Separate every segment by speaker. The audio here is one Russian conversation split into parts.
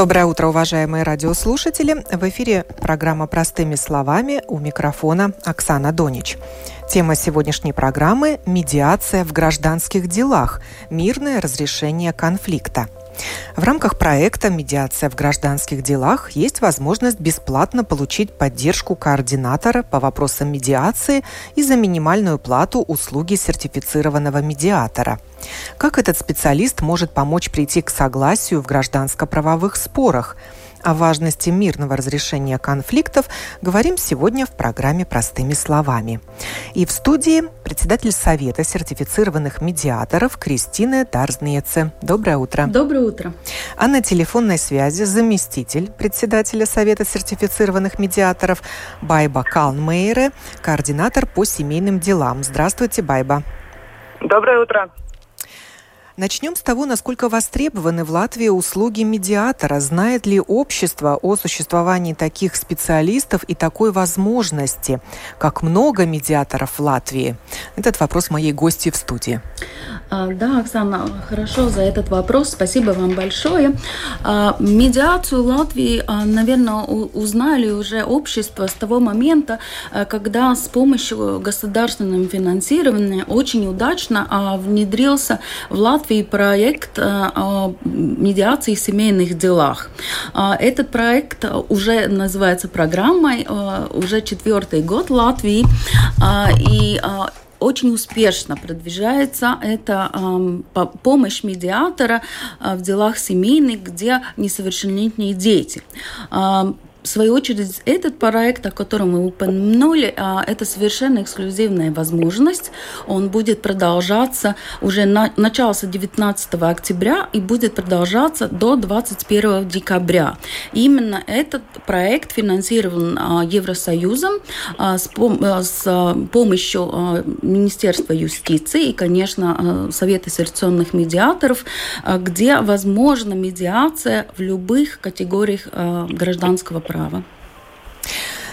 Speaker 1: Доброе утро, уважаемые радиослушатели. В эфире программа «Простыми словами» у микрофона Оксана Донич. Тема сегодняшней программы – медиация в гражданских делах, мирное разрешение конфликта – в рамках проекта «Медиация в гражданских делах» есть возможность бесплатно получить поддержку координатора по вопросам медиации и за минимальную плату услуги сертифицированного медиатора. Как этот специалист может помочь прийти к согласию в гражданско-правовых спорах – о важности мирного разрешения конфликтов говорим сегодня в программе «Простыми словами». И в студии председатель Совета сертифицированных медиаторов Кристина Дарзнеце. Доброе утро.
Speaker 2: Доброе утро.
Speaker 1: А на телефонной связи заместитель председателя Совета сертифицированных медиаторов Байба Калнмейре, координатор по семейным делам. Здравствуйте, Байба.
Speaker 3: Доброе утро.
Speaker 1: Начнем с того, насколько востребованы в Латвии услуги медиатора. Знает ли общество о существовании таких специалистов и такой возможности? Как много медиаторов в Латвии? Этот вопрос моей гости в студии.
Speaker 2: А, да, Оксана, хорошо за этот вопрос. Спасибо вам большое. А, медиацию Латвии, а, наверное, узнали уже общество с того момента, когда с помощью государственного финансирования очень удачно внедрился в Латвию Латвии проект э, о медиации в семейных делах. А, этот проект уже называется программой, э, уже четвертый год Латвии. А, и очень успешно продвижается это э, помощь медиатора э, в делах семейных, где несовершеннолетние дети. Э, в свою очередь, этот проект, о котором мы упомянули, а, это совершенно эксклюзивная возможность. Он будет продолжаться уже на, начался 19 октября и будет продолжаться до 21 декабря. Именно этот проект финансирован а, Евросоюзом а, с, с помощью Министерства юстиции и, конечно, Совета селекционных медиаторов, где возможна медиация в любых категориях гражданского права.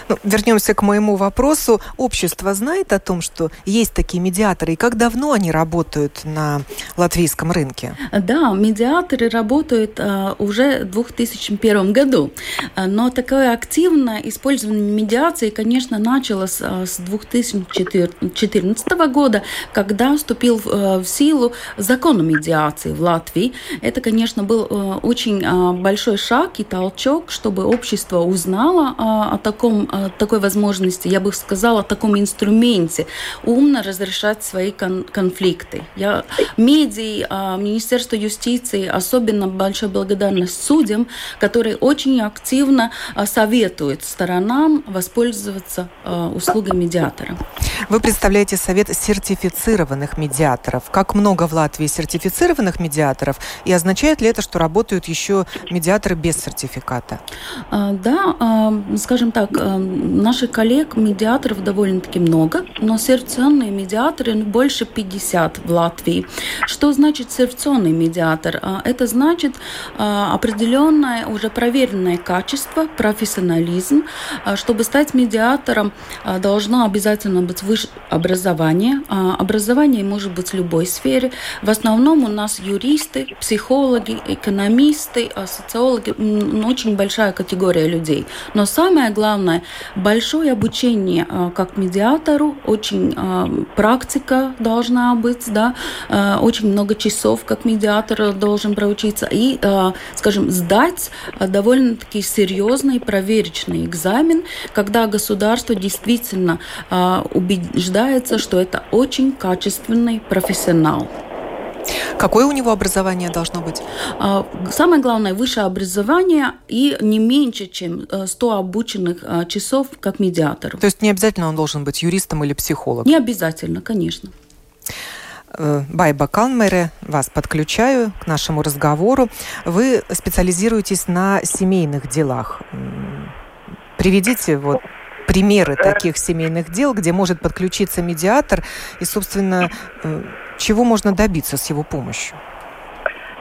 Speaker 1: Ну, вернемся к моему вопросу. Общество знает о том, что есть такие медиаторы, и как давно они работают на латвийском рынке?
Speaker 2: Да, медиаторы работают uh, уже в 2001 году, uh, но такое активное использование медиации, конечно, началось uh, с 2014 года, когда вступил в силу закон о медиации в Латвии. Это, конечно, был очень большой шаг и толчок, чтобы общество узнало о таком такой возможности, я бы сказала, таком инструменте умно разрешать свои кон конфликты. Я медии, а, Министерство юстиции, особенно большая благодарность судьям, которые очень активно а, советуют сторонам воспользоваться а, услугами медиатора.
Speaker 1: Вы представляете совет сертифицированных медиаторов. Как много в Латвии сертифицированных медиаторов? И означает ли это, что работают еще медиаторы без сертификата?
Speaker 2: Да, скажем так, Наших коллег, медиаторов довольно-таки много, но сервационные медиаторы больше 50 в Латвии. Что значит сервационный медиатор? А, это значит а, определенное, уже проверенное качество, профессионализм. А, чтобы стать медиатором, должно обязательно быть высшее образование. Образование может быть в любой сфере. В основном у нас юристы, психологи, экономисты, социологи, очень большая категория людей. Но самое главное, большое обучение а, как медиатору, очень а, практика должна быть, да, а, очень много часов как медиатор должен проучиться и, скажем, сдать довольно-таки серьезный проверочный экзамен, когда государство действительно убеждается, что это очень качественный профессионал.
Speaker 1: Какое у него образование должно быть?
Speaker 2: А, самое главное, высшее образование и не меньше, чем 100 э, обученных э, часов как медиатор.
Speaker 1: То есть не обязательно он должен быть юристом или психологом?
Speaker 2: Не обязательно, конечно.
Speaker 1: Э, Байба Калмере, вас подключаю к нашему разговору. Вы специализируетесь на семейных делах Приведите вот примеры таких семейных дел, где может подключиться медиатор и, собственно, э, чего можно добиться с его помощью?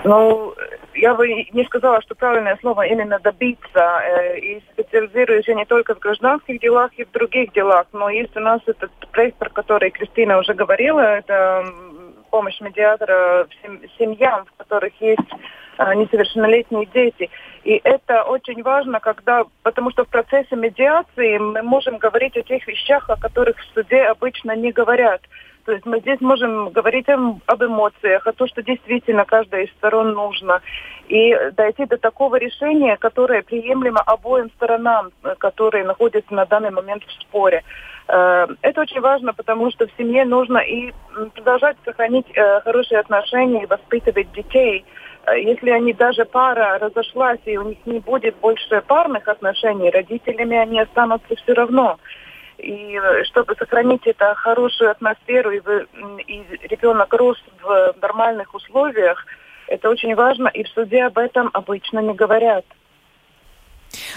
Speaker 3: Ну, я бы не сказала, что правильное слово именно добиться. Э, и специализируюсь я не только в гражданских делах и в других делах, но есть у нас этот проект, про который Кристина уже говорила, это помощь медиатора семьям, в которых есть э, несовершеннолетние дети. И это очень важно, когда, потому что в процессе медиации мы можем говорить о тех вещах, о которых в суде обычно не говорят. То есть мы здесь можем говорить об, эмоциях, о том, что действительно каждая из сторон нужно. И дойти до такого решения, которое приемлемо обоим сторонам, которые находятся на данный момент в споре. Э, это очень важно, потому что в семье нужно и продолжать сохранить э, хорошие отношения и воспитывать детей – Э, если они даже пара разошлась, и у них не будет больше парных отношений, родителями они останутся все равно. И э, чтобы сохранить эту хорошую атмосферу, и, и ребенок рос в нормальных условиях, это очень важно, и в суде об этом обычно не говорят.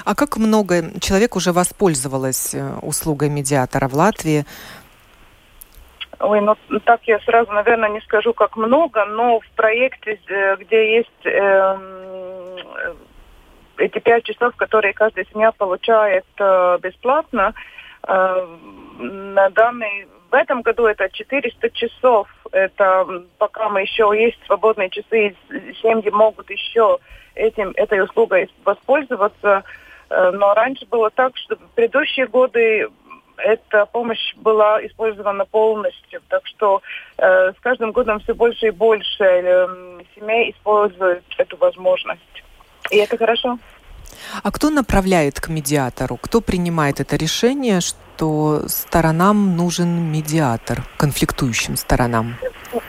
Speaker 1: А как много человек уже воспользовалось э, услугой медиатора в Латвии?
Speaker 3: Ой, ну так я сразу, наверное, не скажу, как много, но в проекте, э, где есть э, эти пять часов, которые каждая семья получает э, бесплатно, э, на данный в этом году это 400 часов. Это пока мы еще есть свободные часы, семьи могут еще этим, этой услугой воспользоваться. Э, но раньше было так, что в предыдущие годы эта помощь была использована полностью. Так что э, с каждым годом все больше и больше э, семей используют эту возможность. И это хорошо.
Speaker 1: А кто направляет к медиатору? Кто принимает это решение, что сторонам нужен медиатор, конфликтующим сторонам?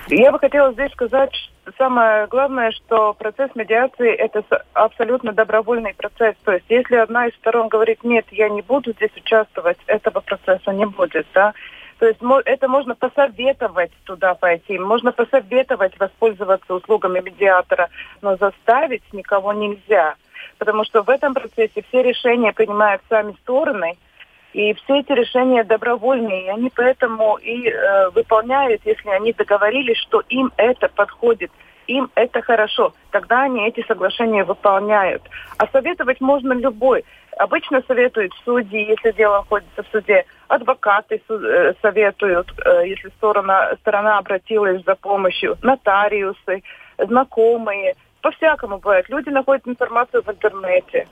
Speaker 3: Я бы хотела здесь сказать, что самое главное, что процесс медиации – это абсолютно добровольный процесс. То есть если одна из сторон говорит, нет, я не буду здесь участвовать, этого процесса не будет. Да? То есть это можно посоветовать туда пойти, можно посоветовать воспользоваться услугами медиатора, но заставить никого нельзя. Потому что в этом процессе все решения принимают сами стороны – и все эти решения добровольные, и они поэтому и э, выполняют, если они договорились, что им это подходит, им это хорошо, тогда они эти соглашения выполняют. А советовать можно любой. Обычно советуют судьи, если дело находится в суде, адвокаты э, советуют, э, если сторона, сторона обратилась за помощью, нотариусы, знакомые. По-всякому бывает. Люди находят информацию в интернете.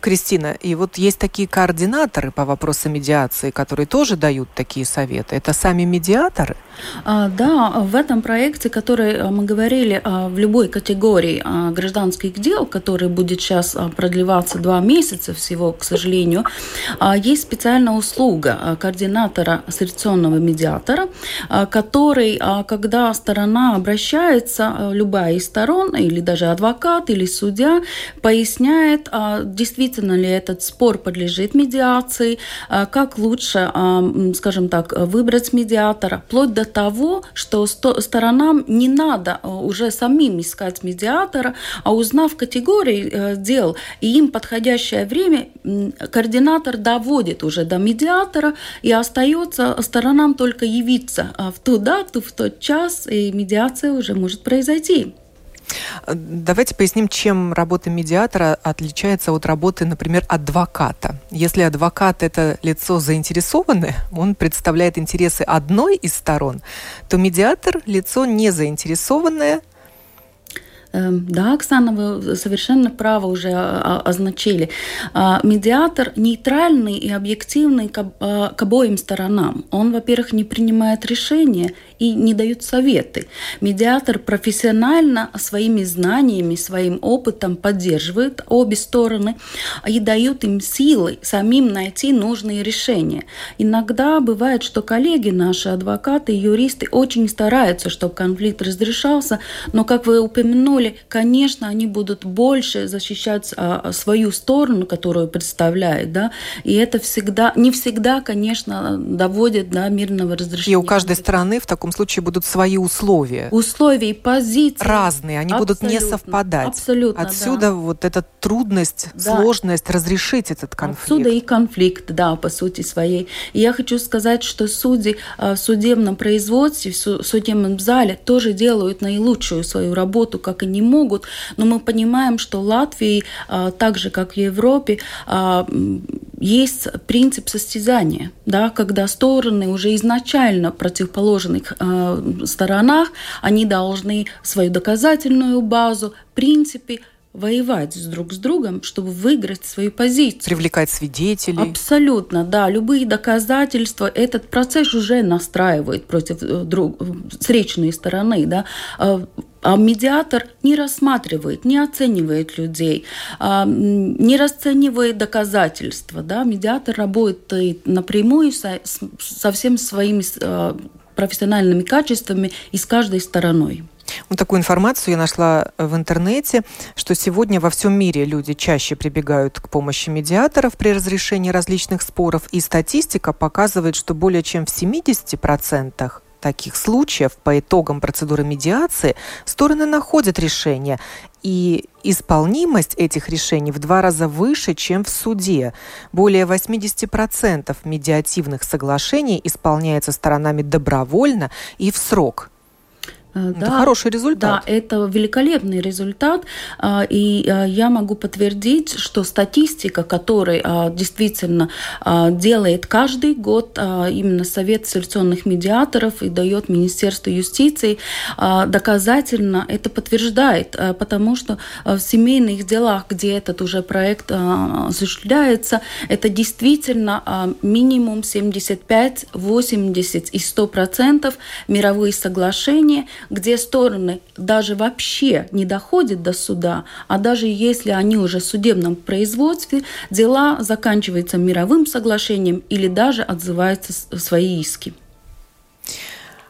Speaker 1: Кристина, и вот есть такие координаторы по вопросам медиации, которые тоже дают такие советы. Это сами медиаторы?
Speaker 2: А, да, в этом проекте, который э, мы говорили, а, в любой категории а, гражданских дел, который будет сейчас продлеваться два месяца всего, к сожалению, есть специальная услуга координатора ассоциационного медиатора, который, когда сторона обращается, любая из сторон, или даже адвокат, или судья, поясняет, действительно ли этот спор подлежит медиации, как лучше, скажем так, выбрать медиатора, вплоть до того, что сторонам не надо э, уже самим искать медиатора, а узнав категории э, дел и им подходящее время, координатор доводит уже до медиатора и остается сторонам только явиться э, в ту дату, в тот час, и медиация уже может произойти.
Speaker 1: Давайте поясним, чем работа медиатора отличается от работы, например, адвоката. Если адвокат – это лицо заинтересованное, он представляет интересы одной из сторон, то медиатор – лицо не заинтересованное,
Speaker 2: Эм, да, Оксана, вы совершенно право уже означили. А, медиатор нейтральный и объективный к обоим сторонам. Он, во-первых, не принимает решения и не дает советы. Медиатор профессионально своими знаниями, своим опытом поддерживает обе стороны и дает им силы самим найти нужные решения. Иногда бывает, что коллеги наши, адвокаты, юристы очень стараются, чтобы конфликт разрешался, но, как вы упомянули, воле, конечно, они будут больше защищать а, свою сторону, которую представляют, да, и это всегда, не всегда, конечно, доводит до мирного разрешения.
Speaker 1: И у каждой страны в таком случае будут свои условия.
Speaker 2: Условия и позиции.
Speaker 1: Разные, они Абсолютно. будут не совпадать.
Speaker 2: Абсолютно,
Speaker 1: Отсюда
Speaker 2: да.
Speaker 1: вот эта трудность, да. сложность разрешить этот конфликт.
Speaker 2: Отсюда и конфликт, да, по сути своей. И я хочу сказать, что судьи а, в судебном производстве, в судебном зале тоже делают наилучшую свою работу, как они могут, но мы понимаем, что Латвии, а, так же как в Европе, а, есть принцип состязания, да, когда стороны уже изначально противоположных сторонах, они должны свою доказательную базу, принципы воевать с друг с другом, чтобы выиграть свою позицию.
Speaker 1: Привлекать свидетелей.
Speaker 2: Абсолютно, да. Любые доказательства этот процесс уже настраивает против э, друг, встречной стороны, да. А, а медиатор не рассматривает, не оценивает людей, а, не расценивает доказательства. Да? Медиатор работает напрямую со, со всеми своими э, профессиональными качествами и с каждой стороной.
Speaker 1: Вот такую информацию я нашла в интернете, что сегодня во всем мире люди чаще прибегают к помощи медиаторов при разрешении различных споров, и статистика показывает, что более чем в 70% таких случаев по итогам процедуры медиации стороны находят решение, и исполнимость этих решений в два раза выше, чем в суде. Более 80% медиативных соглашений исполняется сторонами добровольно и в срок.
Speaker 2: Э,
Speaker 1: да, это хороший результат.
Speaker 2: Да, это великолепный результат. А, и а, я могу подтвердить, что статистика, которую а, действительно делает каждый год именно Совет селекционных медиаторов и дает Министерство юстиции, доказательно это подтверждает, потому что в семейных делах, где этот уже проект осуществляется, это действительно минимум 75, 80 и 100 процентов мировые соглашения – где стороны даже вообще не доходят до суда, а даже если они уже в судебном производстве, дела заканчиваются мировым соглашением или даже отзываются свои иски.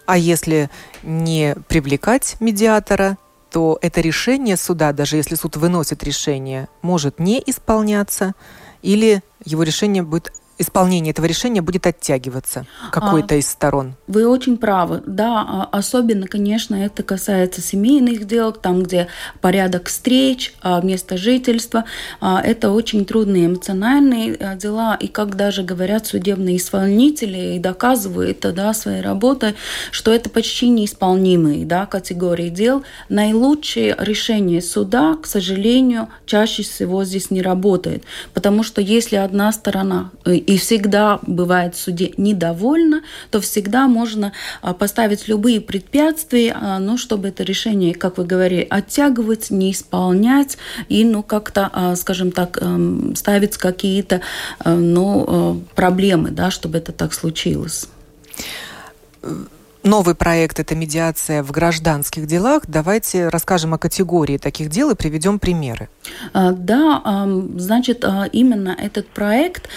Speaker 1: А если не привлекать медиатора, то это решение суда, даже если суд выносит решение, может не исполняться, или его решение будет исполнение этого решения будет оттягиваться какой-то а, из сторон.
Speaker 2: Вы очень правы. Да, а, особенно, конечно, это касается семейных дел, там, где порядок встреч, а, место жительства. Это очень трудные эмоциональные дела. И как даже говорят судебные исполнители и доказывают да, своей работой, что это почти неисполнимые да, категории дел. Наилучшее решение суда, к сожалению, чаще всего здесь не работает. Потому что если одна сторона э, и всегда бывает в суде недовольна, то всегда можно а, поставить любые препятствия, а, ну, чтобы это решение, как вы говорили, оттягивать, не исполнять и, ну, как-то, а, скажем так, эм, ставить какие-то, э, ну, э, проблемы, да, чтобы это так случилось.
Speaker 1: Новый проект – это медиация в гражданских делах. Давайте расскажем о категории таких дел и приведем примеры.
Speaker 2: Да, значит, именно этот проект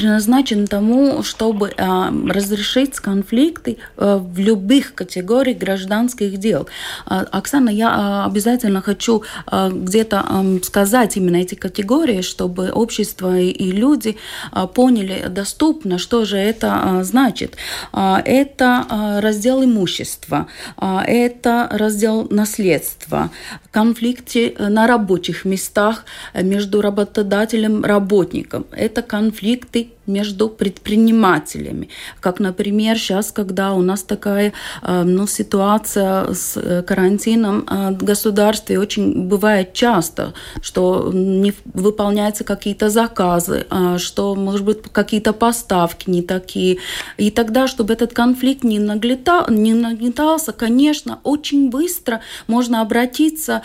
Speaker 2: предназначен тому, чтобы э, разрешить конфликты э, в любых категориях гражданских дел. Э, Оксана, я э, обязательно хочу э, где-то э, сказать именно эти категории, чтобы общество и, люди э, поняли доступно, что же это э, значит. Э, это э, раздел имущества, э, это раздел наследства, конфликты на рабочих местах между работодателем и работником, это конфликты между предпринимателями. Как, например, сейчас, когда у нас такая э, ну, ситуация с э, карантином э, в государстве, очень бывает часто, что не выполняются какие-то заказы, что, может быть, какие-то поставки не такие. И тогда, чтобы этот конфликт не, наглетал, не нагнетался, конечно, очень быстро можно обратиться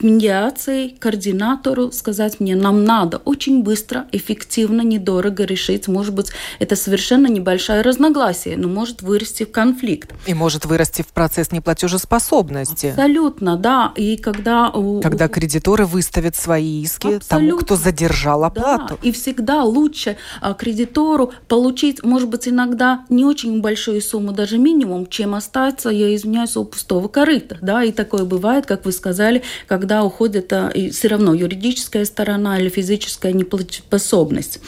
Speaker 2: медиации, координатору сказать мне, нам надо очень быстро, эффективно, недорого решить. Может быть, это совершенно небольшое разногласие, но может вырасти в конфликт.
Speaker 1: И может вырасти в процесс неплатежеспособности.
Speaker 2: Абсолютно, да. И когда...
Speaker 1: Когда кредиторы выставят свои иски Абсолютно. тому, кто задержал оплату.
Speaker 2: Да. И всегда лучше а, кредитору получить, может быть, иногда не очень большую сумму, даже минимум, чем остаться, я извиняюсь, у пустого корыта. Да? И такое бывает, как вы сказали, когда когда уходит а, все равно юридическая сторона или физическая неплатежеспособность.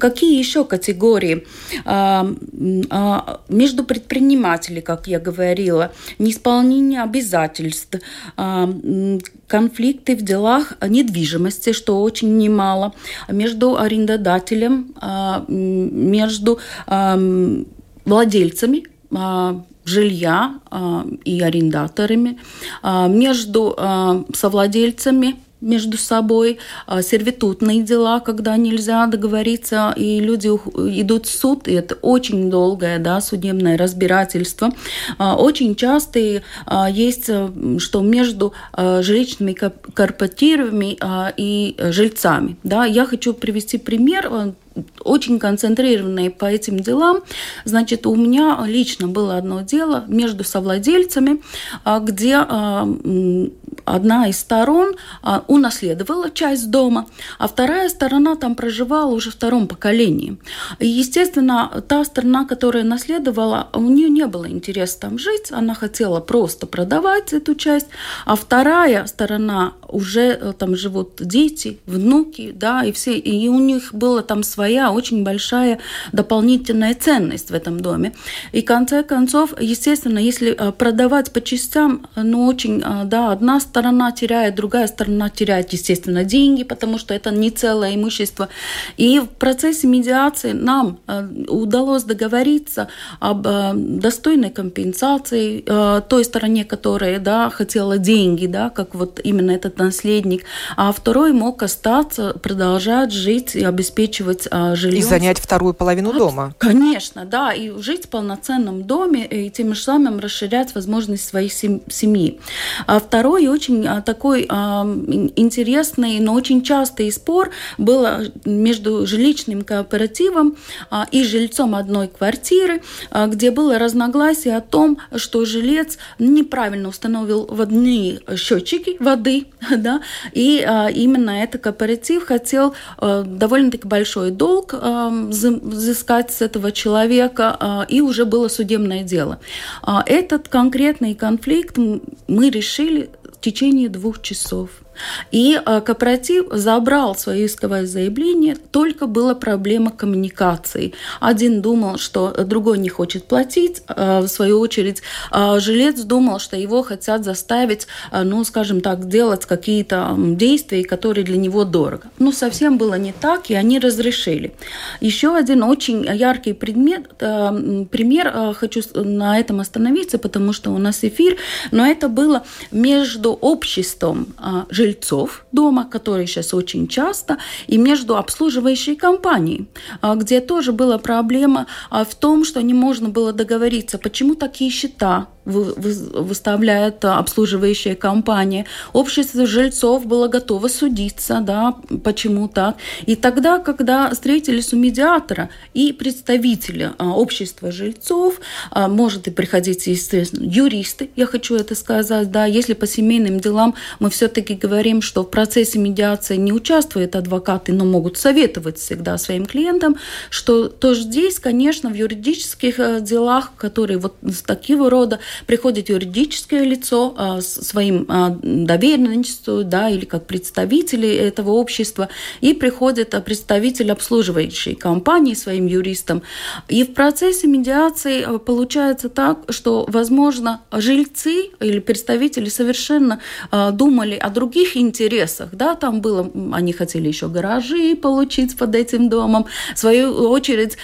Speaker 2: Какие еще категории? А, а, между предпринимателями, как я говорила, неисполнение обязательств, конфликты в делах недвижимости, что очень немало, между арендодателем, между владельцами жилья а, и арендаторами, а, между а, совладельцами между собой, сервитутные дела, когда нельзя договориться, и люди идут в суд, и это очень долгое да, судебное разбирательство. Очень часто есть, что между жилищными корпоративами и жильцами. Да, я хочу привести пример очень концентрированные по этим делам. Значит, у меня лично было одно дело между совладельцами, а, где а, одна из сторон а, унаследовала часть дома, а вторая сторона там проживала уже в втором поколении. И, естественно, та сторона, которая наследовала, у нее не было интереса там жить, она хотела просто продавать эту часть, а вторая сторона уже э, там живут дети, внуки, да, и все, и у них была там своя очень большая дополнительная ценность в этом доме. И в конце концов, естественно, если э, продавать по частям, ну, очень, э, да, одна сторона теряет, другая сторона теряет, естественно, деньги, потому что это не целое имущество. И в процессе медиации нам удалось договориться об достойной компенсации той стороне, которая, да, хотела деньги, да, как вот именно этот наследник, а второй мог остаться, продолжать жить и обеспечивать а, жилье.
Speaker 1: И занять вторую половину а, дома.
Speaker 2: Конечно, да, и жить в полноценном доме, и тем самым расширять возможность своей семьи. А второй очень а, такой а, интересный, но очень частый спор был между жилищным кооперативом а, и жильцом одной квартиры, а, где было разногласие о том, что жилец неправильно установил водные счетчики воды, да, и а, именно этот кооператив хотел а, довольно-таки большой долг а, взыскать с этого человека, а, и уже было судебное дело. А, этот конкретный конфликт мы решили в течение двух часов. И э, кооператив забрал свое исковое заявление, только была проблема коммуникации. Один думал, что другой не хочет платить, э, в свою очередь э, жилец думал, что его хотят заставить, ну, скажем так, делать какие-то действия, которые для него дорого. Но совсем было не так, и они разрешили. Еще один очень яркий предмет, пример, хочу на этом остановиться, потому что у нас эфир, но это было между обществом жильцов жильцов дома, которые сейчас очень часто, и между обслуживающей компанией, а, где тоже была проблема а, в том, что не можно было договориться, почему такие счета выставляет обслуживающая компания. Общество жильцов было готово судиться, да, почему так. И тогда, когда встретились у медиатора и представители а, общества жильцов, а, может и приходить, естественно, юристы, я хочу это сказать, да, если по семейным делам мы все-таки говорим, что в процессе медиации не участвуют адвокаты, но могут советовать всегда своим клиентам, что то здесь, конечно, в юридических э, делах, которые вот такого рода, приходит юридическое лицо а, своим а, доверенностью, да, или как представители этого общества, и приходит а, представитель обслуживающей компании своим юристам. И в процессе медиации получается так, что, возможно, жильцы или представители совершенно думали о других интересах, да, там было, они хотели еще гаражи получить под этим домом. В свою очередь,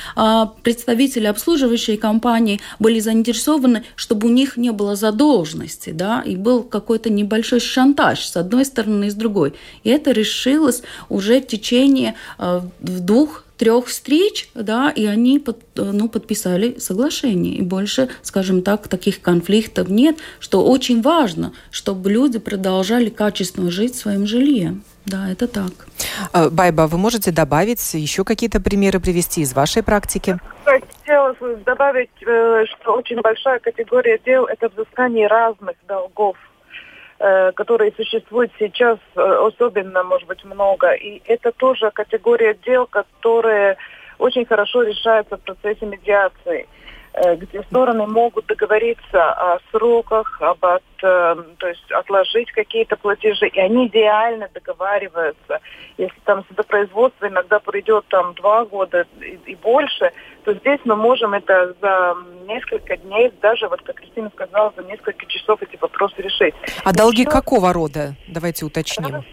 Speaker 2: представители обслуживающей компании были заинтересованы, чтобы у них них не было задолженности, да, и был какой-то небольшой шантаж с одной стороны и с другой. И это решилось уже в течение э, двух трех встреч, да, и они под, ну, подписали соглашение. И больше, скажем так, таких конфликтов нет, что очень важно, чтобы люди продолжали качественно жить в своем жилье. Да, это так.
Speaker 1: А, Байба, вы можете добавить еще какие-то примеры привести из вашей практики?
Speaker 3: Хотела добавить, э, что очень большая категория дел – это взыскание разных долгов Э, которые существуют сейчас э, особенно, может быть, много. И это тоже категория дел, которые очень хорошо решаются в процессе медиации э, где стороны могут договориться о сроках, об от, то есть отложить какие-то платежи, и они идеально договариваются. Если там судопроизводство иногда пройдет там два года и, и больше, то здесь мы можем это за несколько дней, даже, вот как Кристина сказала, за несколько часов эти вопросы решить.
Speaker 1: А долги Еще... какого рода? Давайте уточним.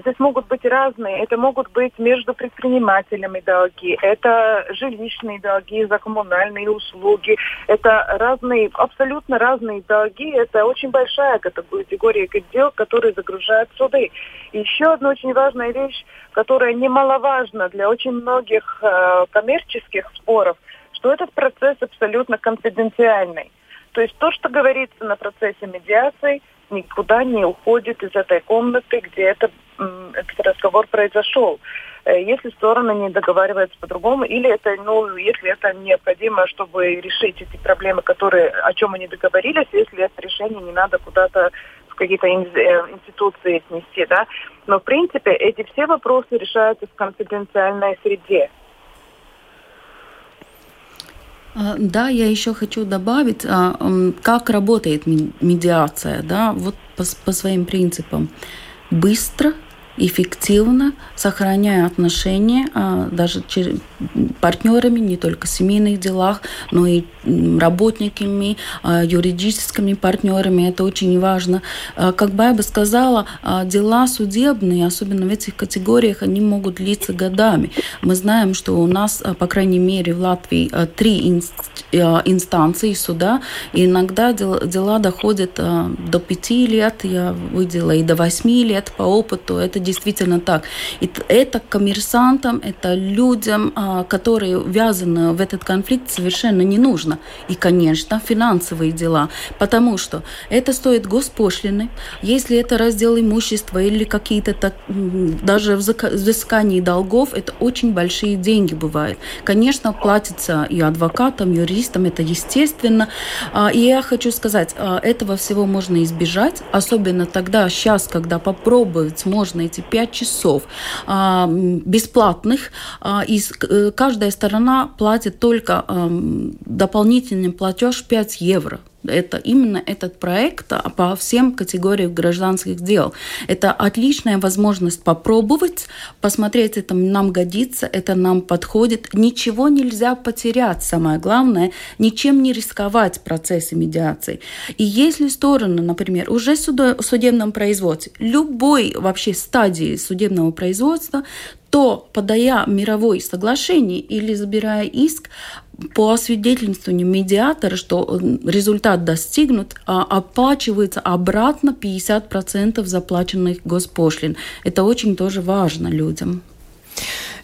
Speaker 3: Здесь могут быть разные. Это могут быть между предпринимателями долги, это жилищные долги за коммунальные услуги, это разные, абсолютно разные долги. Это очень большая категория дел, которые загружают суды. Еще одна очень важная вещь, которая немаловажна для очень многих э, коммерческих споров, что этот процесс абсолютно конфиденциальный. То есть то, что говорится на процессе медиации, никуда не уходит из этой комнаты, где это, этот разговор произошел. Э, если стороны не договариваются по-другому, или это, ну, если это необходимо, чтобы решить эти проблемы, которые, о чем они договорились, если это решение не надо куда-то какие-то э, институции снести, да. Но, в принципе, эти все вопросы решаются в конфиденциальной среде.
Speaker 2: А, да, я еще хочу добавить, а, как работает медиация, да, вот по, по своим принципам. Быстро, эффективно, сохраняя отношения а, даже партнерами, не только в семейных делах, но и работниками, а, юридическими партнерами. Это очень важно. А, как Байба сказала, дела судебные, особенно в этих категориях, они могут длиться годами. Мы знаем, что у нас, по крайней мере, в Латвии три инстанции суда, и иногда дела доходят до пяти лет, я выделила, и до восьми лет по опыту. Это действительно так. И это коммерсантам, это людям, а, которые ввязаны в этот конфликт, совершенно не нужно. И, конечно, финансовые дела, потому что это стоит госпошлины. Если это раздел имущества или какие-то так, даже взыскание долгов, это очень большие деньги бывают. Конечно, платится и адвокатам, юристам, это естественно. А, и я хочу сказать, а, этого всего можно избежать, особенно тогда, сейчас, когда попробовать можно эти эти 5 часов а, бесплатных, а, и э, каждая сторона платит только дополнительный платеж 5 евро. Это именно этот проект по всем категориям гражданских дел. Это отличная возможность попробовать, посмотреть, это нам годится, это нам подходит. Ничего нельзя потерять, самое главное, ничем не рисковать в процессе медиации. И если стороны, например, уже в судебном производстве, любой вообще стадии судебного производства, то, подая мировое соглашение или забирая иск, по освидетельствованию медиатора, что результат достигнут, а оплачивается обратно 50% заплаченных госпошлин. Это очень тоже важно людям.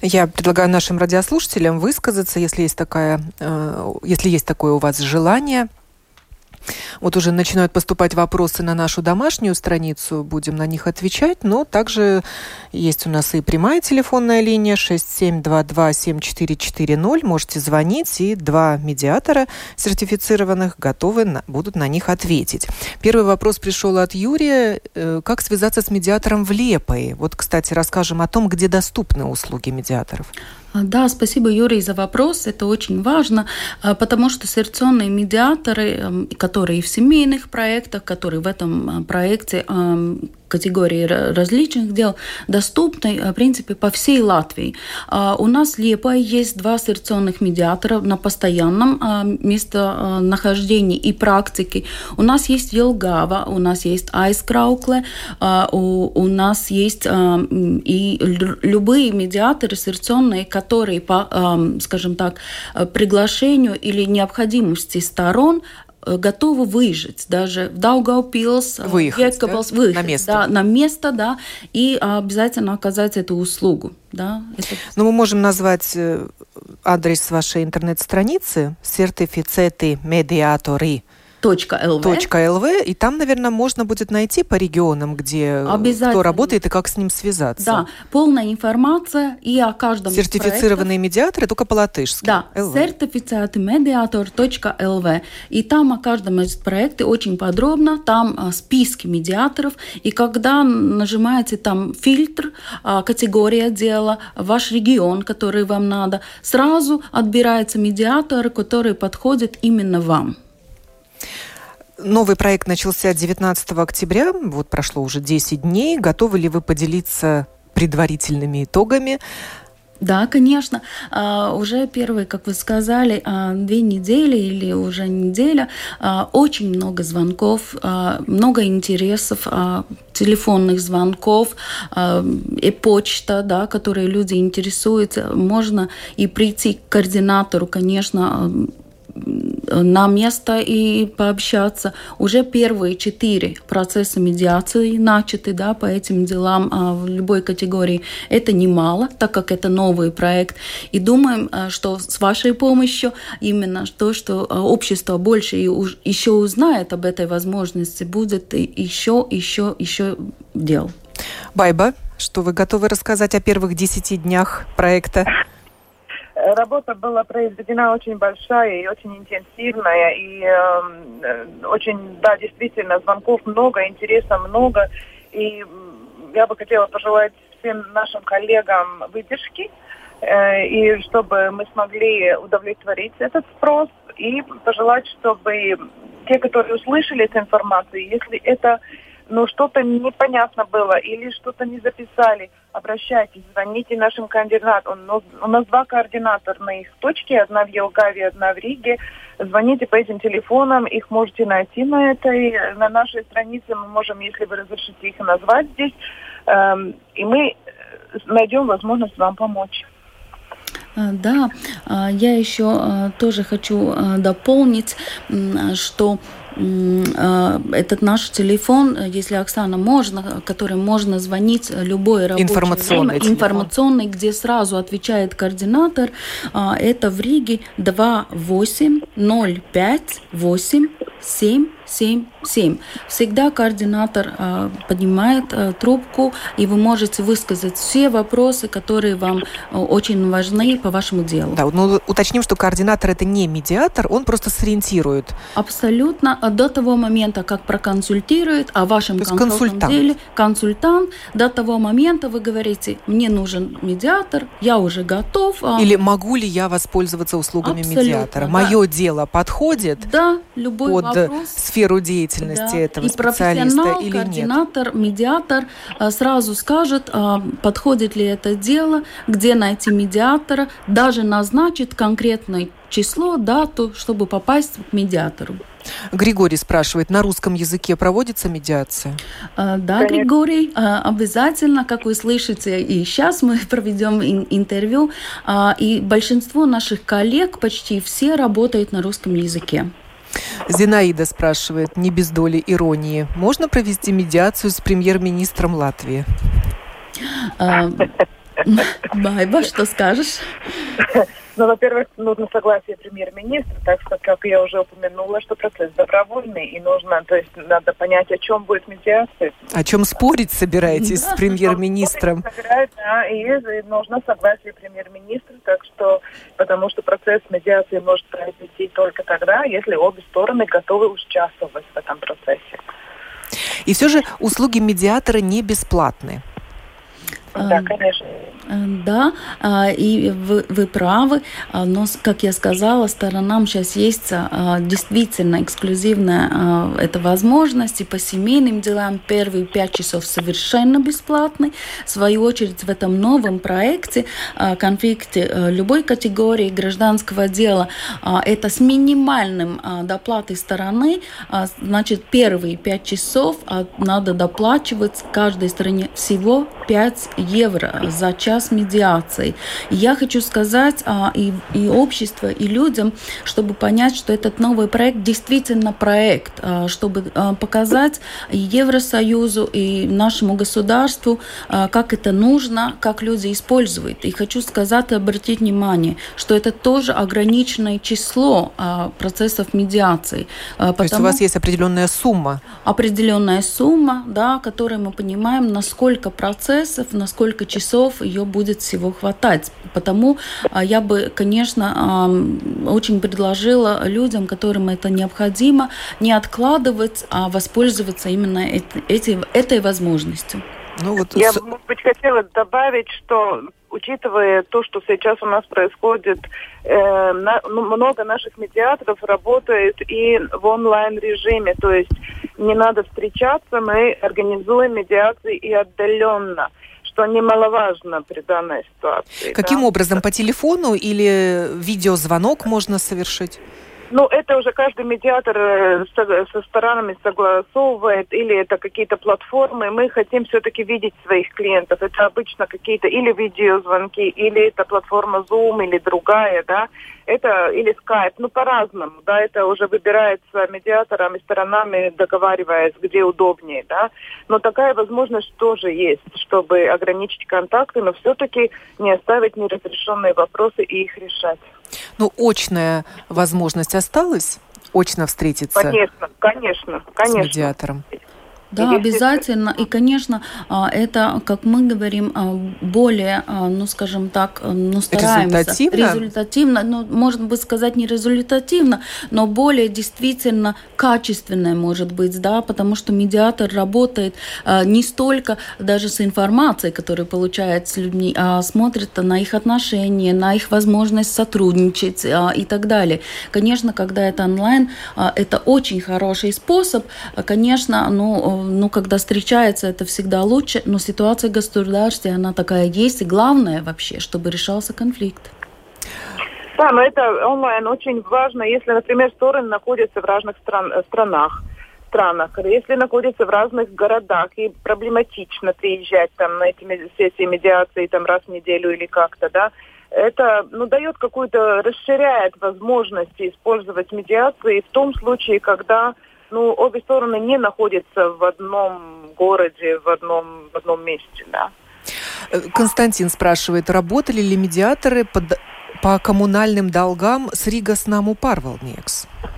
Speaker 1: Я предлагаю нашим радиослушателям высказаться, если есть, такая, э, если есть такое у вас желание – вот уже начинают поступать вопросы на нашу домашнюю страницу, будем на них отвечать, но также есть у нас и прямая телефонная линия 67227440, можете звонить, и два медиатора сертифицированных готовы на, будут на них ответить. Первый вопрос пришел от Юрия. Э, как связаться с медиатором в Лепое? Вот, кстати, расскажем о том, где доступны услуги медиаторов.
Speaker 2: А, да, спасибо, Юрий, за вопрос. Это очень важно, а, потому что ситуационные медиаторы, эм, которые в семейных проектах, которые в этом а, проекте категории различных дел доступны, в принципе, по всей Латвии. У нас в Лепое есть два ассоциационных медиатора на постоянном местонахождении и практике. У нас есть Елгава, у нас есть Айскраукле, у нас есть и любые медиаторы ассоциационные, которые по, скажем так, приглашению или необходимости сторон готовы выжить, даже в Даугавпилс,
Speaker 1: выехать, да? выехать,
Speaker 2: на место. Да, на место, да, и обязательно оказать эту услугу. Да,
Speaker 1: это... Но мы можем назвать адрес вашей интернет-страницы «Сертифицеты медиаторы»
Speaker 2: .lv.
Speaker 1: .lv, и там, наверное, можно будет найти по регионам, где кто работает и как с ним связаться.
Speaker 2: Да, полная информация и о каждом
Speaker 1: Сертифицированные медиаторы только по-латышски.
Speaker 2: Да, сертифицированный медиатор.lv. И там о каждом из проектов очень подробно, там а, списки медиаторов, и когда нажимаете там фильтр, а, категория дела, ваш регион, который вам надо, сразу отбирается медиатор, который подходит именно вам.
Speaker 1: Новый проект начался 19 октября, вот прошло уже 10 дней. Готовы ли вы поделиться предварительными итогами?
Speaker 2: Да, конечно. А, уже первые, как вы сказали, а, две недели или уже неделя, а, очень много звонков, много интересов, телефонных звонков, и почта, да, которые люди интересуются. Можно и прийти к координатору, конечно, на место и пообщаться. Уже первые четыре процесса медиации начаты да, по этим делам а в любой категории. Это немало, так как это новый проект. И думаем, а, что с вашей помощью именно то, что а, общество больше и еще узнает об этой возможности, будет еще, еще, еще дел.
Speaker 1: Байба, что вы готовы рассказать о первых десяти днях проекта?
Speaker 3: Работа была произведена очень большая и очень интенсивная, и эм, э, очень, да, действительно, звонков много, интереса много, и я бы хотела пожелать всем нашим коллегам выдержки, э, и чтобы мы смогли удовлетворить этот спрос, и пожелать, чтобы те, которые услышали эту информацию, если это ну, что-то непонятно было или что-то не записали, обращайтесь, звоните нашим координаторам. У нас два координаторных точки, одна в Елгаве, одна в Риге. Звоните по этим телефонам, их можете найти на этой, на нашей странице. Мы можем, если вы разрешите их назвать здесь, эм, и мы э, найдем возможность вам помочь.
Speaker 2: Э, да, э, я еще тоже хочу дополнить, что Э, этот наш телефон, э, если Оксана можно, которым можно звонить любой рабочий
Speaker 1: информационный,
Speaker 2: время, информационный, где сразу отвечает координатор, а, это в Риге 28058 7 7 7. Всегда координатор э, поднимает э, трубку, и вы можете высказать все вопросы, которые вам э, очень важны по вашему делу.
Speaker 1: Да, ну уточним, что координатор это не медиатор, он просто сориентирует.
Speaker 2: Абсолютно. А до того момента, как проконсультирует о вашем консультант. деле, консультант, до того момента вы говорите, мне нужен медиатор, я уже готов.
Speaker 1: А Или могу ли я воспользоваться услугами Абсолютно, медиатора? Да. Мое дело подходит
Speaker 2: да, любой
Speaker 1: под
Speaker 2: вопрос.
Speaker 1: Сферу деятельности да. этого и специалиста или
Speaker 2: координатор, нет? медиатор э, сразу скажет, э, подходит ли это дело, где найти медиатора, даже назначит конкретное число, дату, чтобы попасть к медиатору.
Speaker 1: Григорий спрашивает, на русском языке проводится медиация?
Speaker 2: А, да, Конечно. Григорий, а, обязательно, как вы слышите, и сейчас мы проведем интервью, а, и большинство наших коллег, почти все работают на русском языке.
Speaker 1: Зинаида спрашивает, не без доли иронии, можно провести медиацию с премьер-министром Латвии?
Speaker 2: Байба, что скажешь?
Speaker 3: Ну, во-первых, нужно согласие премьер-министра, так что, как я уже упомянула, что процесс добровольный, и нужно, то есть, надо понять, о чем будет медиация.
Speaker 1: О чем спорить собираетесь с премьер-министром?
Speaker 3: Да, и нужно согласие премьер-министра, так что, потому что процесс медиации может произойти только тогда, если обе стороны готовы участвовать в этом процессе.
Speaker 1: И все же услуги медиатора не бесплатны.
Speaker 3: Да, конечно.
Speaker 2: Э, да, а, и вы, вы правы, а, но, как я сказала, сторонам сейчас есть а, действительно эксклюзивная эта возможность, и по семейным делам первые пять часов совершенно бесплатны. В свою очередь, в этом новом проекте конфликте э, любой категории гражданского дела это с минимальным доплатой стороны, значит, первые пять часов надо доплачивать каждой стороне всего 5 евро за час сейчас медиацией. И я хочу сказать а, и, и обществу, и людям, чтобы понять, что этот новый проект действительно проект, а, чтобы а, показать и Евросоюзу, и нашему государству, а, как это нужно, как люди используют. И хочу сказать и обратить внимание, что это тоже ограниченное число а, процессов медиации.
Speaker 1: А, То есть у вас есть определенная сумма?
Speaker 2: Определенная сумма, да, которой мы понимаем, насколько процессов, насколько часов ее будет всего хватать. Потому а, я бы, конечно, очень предложила людям, которым это необходимо, не откладывать, а воспользоваться именно эти, этой возможностью.
Speaker 3: Ну, вот... Я, может быть, хотела добавить, что учитывая то, что сейчас у нас происходит, э, на, ну, много наших медиаторов работает и в онлайн-режиме, то есть не надо встречаться, мы организуем медиации и отдаленно что немаловажно при данной ситуации.
Speaker 1: Каким да? образом? По телефону или видеозвонок можно совершить?
Speaker 3: Ну, это уже каждый медиатор э, со, со сторонами согласовывает, или это какие-то платформы. Мы хотим все-таки видеть своих клиентов. Это обычно какие-то или видеозвонки, или это платформа Zoom, или другая, да. Это или Skype, ну, по-разному, да. Это уже выбирается медиатором и сторонами, договариваясь, где удобнее, да. Но такая возможность тоже есть, чтобы ограничить контакты, но все-таки не оставить неразрешенные вопросы и их решать.
Speaker 1: Ну, очная возможность осталась? Очно встретиться?
Speaker 3: Конечно, конечно, конечно.
Speaker 1: С медиатором.
Speaker 2: Да, обязательно. И, конечно, а, это, как мы говорим, а, более, а, ну, скажем так, ну, стараемся.
Speaker 1: Результативно?
Speaker 2: Результативно. Ну, можно бы сказать, не результативно, но более действительно качественное, может быть, да, потому что медиатор работает не столько даже с информацией, которую получает с людьми, а смотрит на их отношения, на их возможность сотрудничать и так далее. Конечно, когда это онлайн, это очень хороший способ. Конечно, ну, ну, когда встречается, это всегда лучше, но ситуация в государстве, она такая есть, и главное вообще, чтобы решался конфликт.
Speaker 3: Да, но это онлайн очень важно, если, например, стороны находятся в разных стран, странах странах, если находятся в разных городах и проблематично приезжать там на эти сессии медиации там раз в неделю или как-то, да, это ну, дает какую-то, расширяет возможности использовать медиации в том случае, когда ну, обе стороны не находятся в одном городе, в одном, в одном месте, да.
Speaker 1: Э, Константин спрашивает, работали ли медиаторы под, по коммунальным долгам с Ригас Наму Парвалнекс?
Speaker 2: А,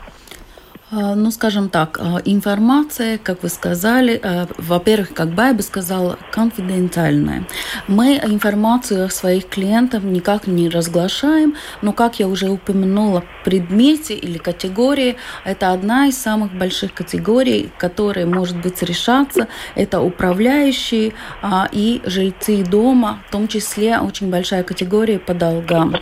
Speaker 2: ну, скажем так, а, информация, как вы сказали, а, во-первых, как Байба сказала, конфиденциальная. Мы информацию о своих клиентах никак не разглашаем, но, как я уже упомянула, предмете или категории – это одна из самых больших категорий, которые, может быть, решаться. Это управляющие и жильцы дома, в том числе очень большая категория по долгам.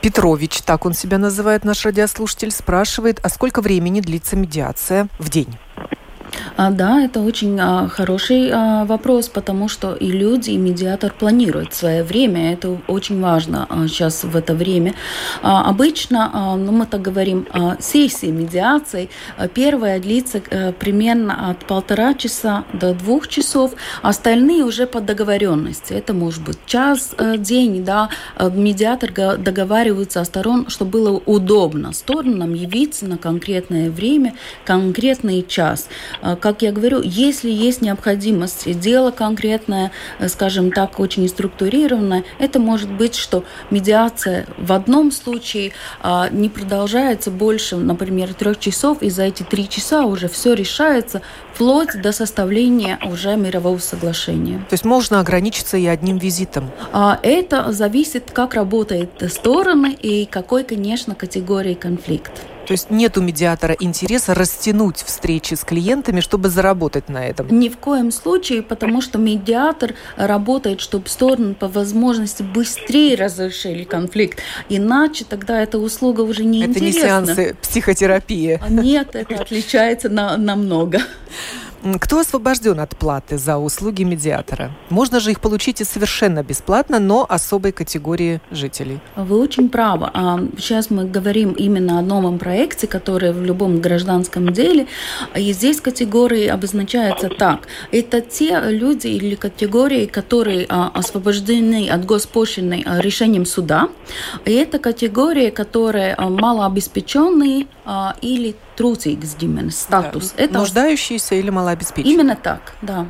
Speaker 1: Петрович, так он себя называет, наш радиослушатель, спрашивает, а сколько времени длится медиация в день?
Speaker 2: А, да, это очень а, хороший а, вопрос, потому что и люди, и медиатор планируют свое время. Это очень важно сейчас в это время. Обычно, ну, мы так говорим, сессии медиации. Первая длится а, примерно от полтора часа до двух часов. Остальные уже по договоренности. Это может быть час, а, день, да. Медиатор договаривается о сторон, чтобы было удобно сторонам явиться на конкретное время, конкретный час. А, как я говорю, если есть необходимость, дело конкретное, э, скажем так, очень структурированное, это может быть, что медиация в одном случае а, не продолжается больше, например, трех часов, и за эти три часа уже все решается вплоть до составления уже мирового соглашения.
Speaker 1: То есть можно ограничиться и одним визитом?
Speaker 2: А это зависит, как работают стороны и какой, конечно, категории конфликт.
Speaker 1: То есть нет у медиатора интереса растянуть встречи с клиентами, чтобы заработать на этом?
Speaker 2: Ни в коем случае, потому что медиатор работает, чтобы стороны по возможности быстрее разрешили конфликт. Иначе тогда эта услуга уже не
Speaker 1: это
Speaker 2: интересна.
Speaker 1: Это не сеансы психотерапии.
Speaker 2: Нет, это отличается на, намного.
Speaker 1: Кто освобожден от платы за услуги медиатора? Можно же их получить и совершенно бесплатно, но особой категории жителей.
Speaker 2: Вы очень правы. Сейчас мы говорим именно о новом проекте, который в любом гражданском деле. И здесь категории обозначаются так. Это те люди или категории, которые а, освобождены от госпошлины а, решением суда. И это категории, которые а, малообеспеченные или trūcīgas ģimenes статус.
Speaker 1: Да. Это нуждающиеся или малообеспеченные.
Speaker 2: Именно так, да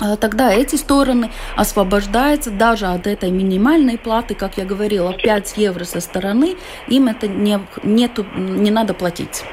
Speaker 2: а, тогда эти стороны освобождаются даже от этой минимальной платы, как я говорила, 5 евро со стороны, им это не, нету, не надо платить.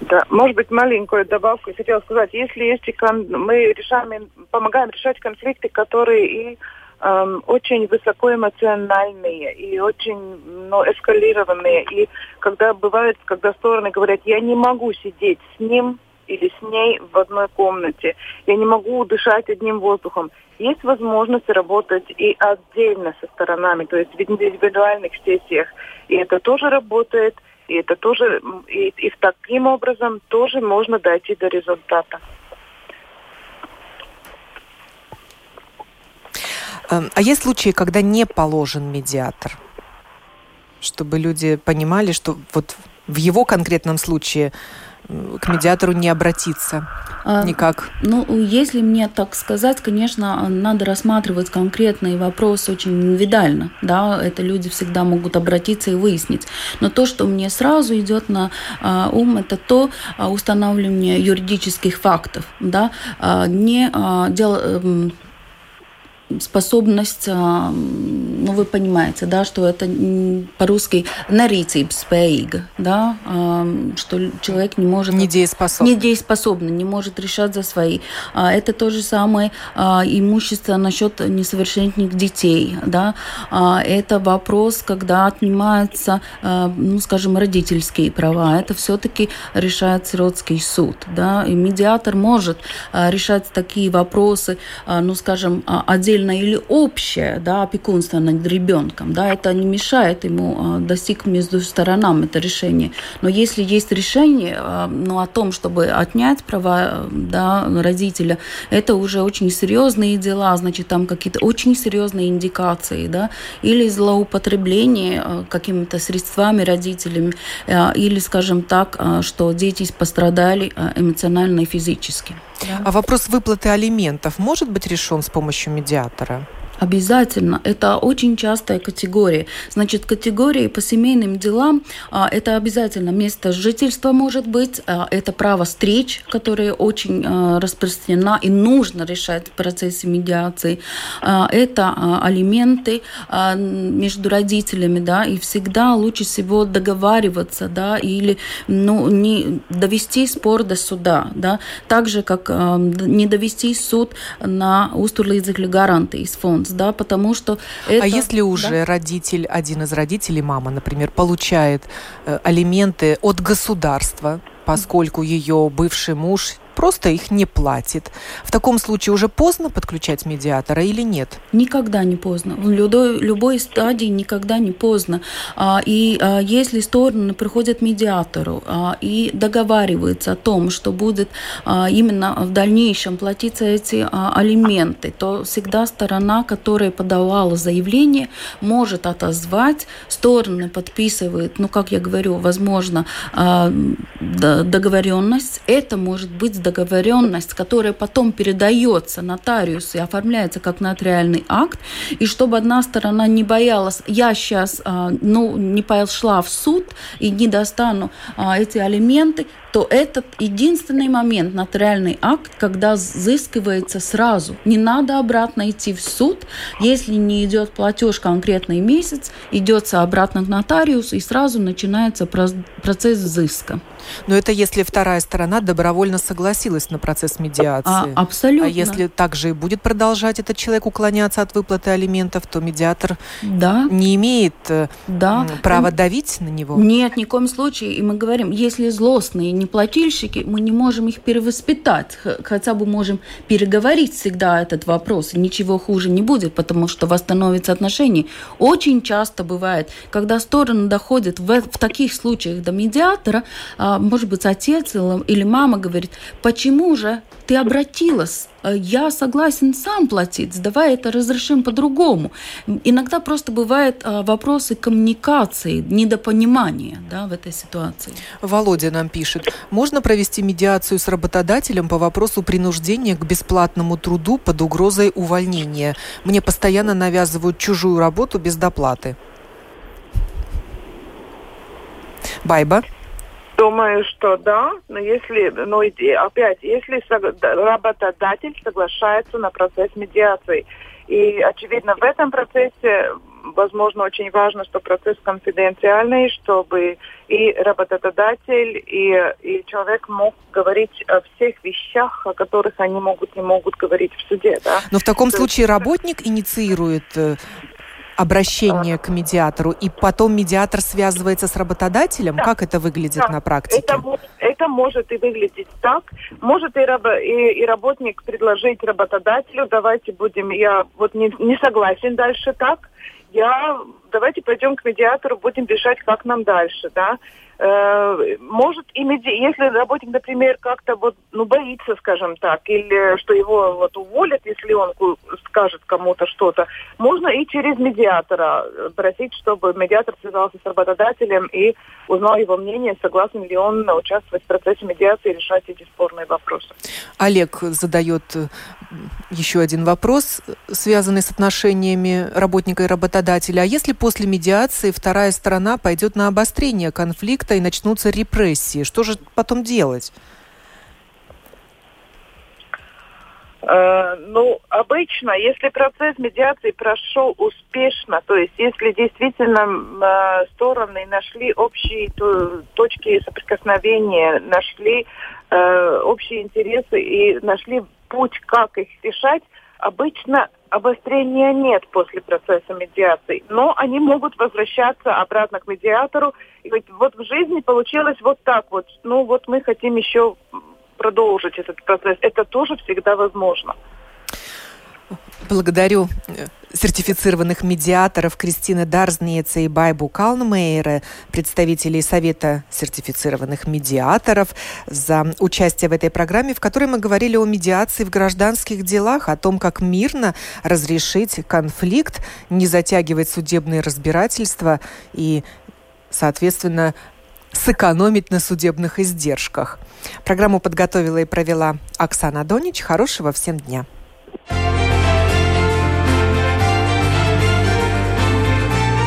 Speaker 3: Да, может быть, маленькую добавку я хотела сказать. Если есть мы решаем, помогаем решать конфликты, которые и эм, очень высокоэмоциональные и очень ну, эскалированные. И когда бывает, когда стороны говорят, я не могу сидеть с ним или с ней в одной комнате, я не могу дышать одним воздухом. Есть возможность работать и отдельно со сторонами, то есть в индивидуальных сессиях. И это тоже работает, и это тоже, и, и таким образом тоже можно дойти до результата.
Speaker 1: А есть случаи, когда не положен медиатор? Чтобы люди понимали, что вот в его конкретном случае к медиатору не обратиться а, никак?
Speaker 2: Ну, если мне так сказать, конечно, надо рассматривать конкретные вопросы очень индивидуально. Да, это люди всегда могут обратиться и выяснить. Но то, что мне сразу идет на а, ум, это то а, устанавливание юридических фактов. Да, не дело эм, способность, а, ну вы понимаете, да, что это по-русски нарицības да, а, что человек не может...
Speaker 1: Недееспособный.
Speaker 2: Недееспособный, не может решать за свои. А Это то же самое имущество насчет несовершеннолетних детей, да, это вопрос, когда отнимаются, ну, скажем, родительские права, это все-таки решает сиротский суд, да, и медиатор может решать такие вопросы, ну, скажем, отдельно отдельное или общее да, опекунство над ребенком, да, это не мешает ему а, достиг между сторонам это решение. Но если есть решение а, ну, о том, чтобы отнять права да, родителя, это уже очень серьезные дела, значит, там какие-то очень серьезные индикации, да, или злоупотребление а, какими-то средствами родителями, или, скажем так, что дети пострадали эмоционально и физически.
Speaker 1: А вопрос выплаты алиментов может быть решен с помощью медиатора?
Speaker 2: Обязательно. Это очень частая категория. Значит, категории по семейным делам а, это обязательно место жительства может быть, а, это право встреч, которое очень а, распространено и нужно решать в процессе медиации. Это а, алименты между родителями, да, и всегда лучше всего договариваться, да, или ну, не довести спор до суда, да, так же, как не довести суд на устурлīdzekļu гарантijas фонд да, потому что а это...
Speaker 1: А если уже да? родитель, один из родителей, мама, например, получает э, алименты от государства, поскольку ее бывший муж просто их не платит. В таком случае уже поздно подключать медиатора или нет?
Speaker 2: Никогда не поздно. В любой, любой стадии никогда не поздно. А, и а, если стороны приходят к медиатору а, и договариваются о том, что будет именно в дальнейшем платиться эти алименты, то всегда сторона, которая подавала заявление, может отозвать, стороны подписывают, ну, как я говорю, возможно, договоренность. Это может быть договоренность, которая потом передается нотариусу и оформляется как нотариальный акт, и чтобы одна сторона не боялась, я сейчас а, ну, не пошла в суд и не достану а, эти алименты, то этот единственный момент, нотариальный акт, когда взыскивается сразу. Не надо обратно идти в суд. Если не идет платеж конкретный месяц, идется обратно к нотариусу и сразу начинается процесс взыска.
Speaker 1: Но это если вторая сторона добровольно согласилась на процесс медиации.
Speaker 2: А, абсолютно.
Speaker 1: А если также и будет продолжать этот человек уклоняться от выплаты алиментов, то медиатор да. не имеет э, да. права давить на него?
Speaker 2: Нет, ни в коем случае. И мы говорим, если неплательщики, мы не можем их перевоспитать, хотя бы можем переговорить всегда этот вопрос, и ничего хуже не будет, потому что восстановится отношения. Очень часто бывает, когда стороны доходят в, в таких случаях до медиатора, а, может быть, отец или мама говорит, почему же ты обратилась Э, я согласен сам платить, давай это разрешим по-другому. Иногда просто бывают э, вопросы коммуникации, недопонимания да, в этой ситуации.
Speaker 1: Володя нам пишет, можно провести медиацию с работодателем по вопросу принуждения к бесплатному труду под угрозой увольнения. Мне постоянно навязывают чужую работу без доплаты. Байба.
Speaker 3: Думаю, что да, но если, ну, опять, если работодатель соглашается на процесс медиации, и, очевидно, в этом процессе, возможно, очень важно, что процесс конфиденциальный, чтобы и работодатель, и, и человек мог говорить о всех вещах, о которых они могут, не могут говорить в суде. Да?
Speaker 1: Но в таком То случае есть... работник инициирует э, обращение к медиатору, и потом медиатор связывается с работодателем? Да. Как это выглядит
Speaker 3: да.
Speaker 1: на практике?
Speaker 3: Это, это может и выглядеть так. Может и, раб, и, и работник предложить работодателю, давайте будем, я вот не, не согласен дальше так, я, давайте пойдем к медиатору, будем решать, как нам дальше, да. Э, может иметь, если работник, например, как-то вот, ну, боится, скажем так, или что его вот уволят, если он скажет кому-то что-то, можно и через медиатора просить, чтобы медиатор связался с работодателем и узнал его мнение, согласен ли он участвовать в процессе медиации и решать эти спорные вопросы.
Speaker 1: Олег задает э, еще один вопрос, связанный с отношениями работника и работодателя. А если после медиации вторая сторона пойдет на обострение конфликта, и начнутся репрессии. Что же потом делать?
Speaker 3: Э, ну, обычно, если процесс медиации прошел успешно, то есть если действительно э, стороны нашли общие то, точки соприкосновения, нашли э, общие интересы и нашли путь, как их решать, обычно обострения нет после процесса медиации, но они могут возвращаться обратно к медиатору и говорить, вот в жизни получилось вот так вот, ну вот мы хотим еще продолжить этот процесс. Это тоже всегда возможно.
Speaker 1: Благодарю э, сертифицированных медиаторов Кристины Дарзнеца и Байбу Калнмейера, представителей Совета сертифицированных медиаторов, за участие в этой программе, в которой мы говорили о медиации в гражданских делах, о том, как мирно разрешить конфликт, не затягивать судебные разбирательства и, соответственно, сэкономить на судебных издержках. Программу подготовила и провела Оксана Донич. Хорошего всем дня!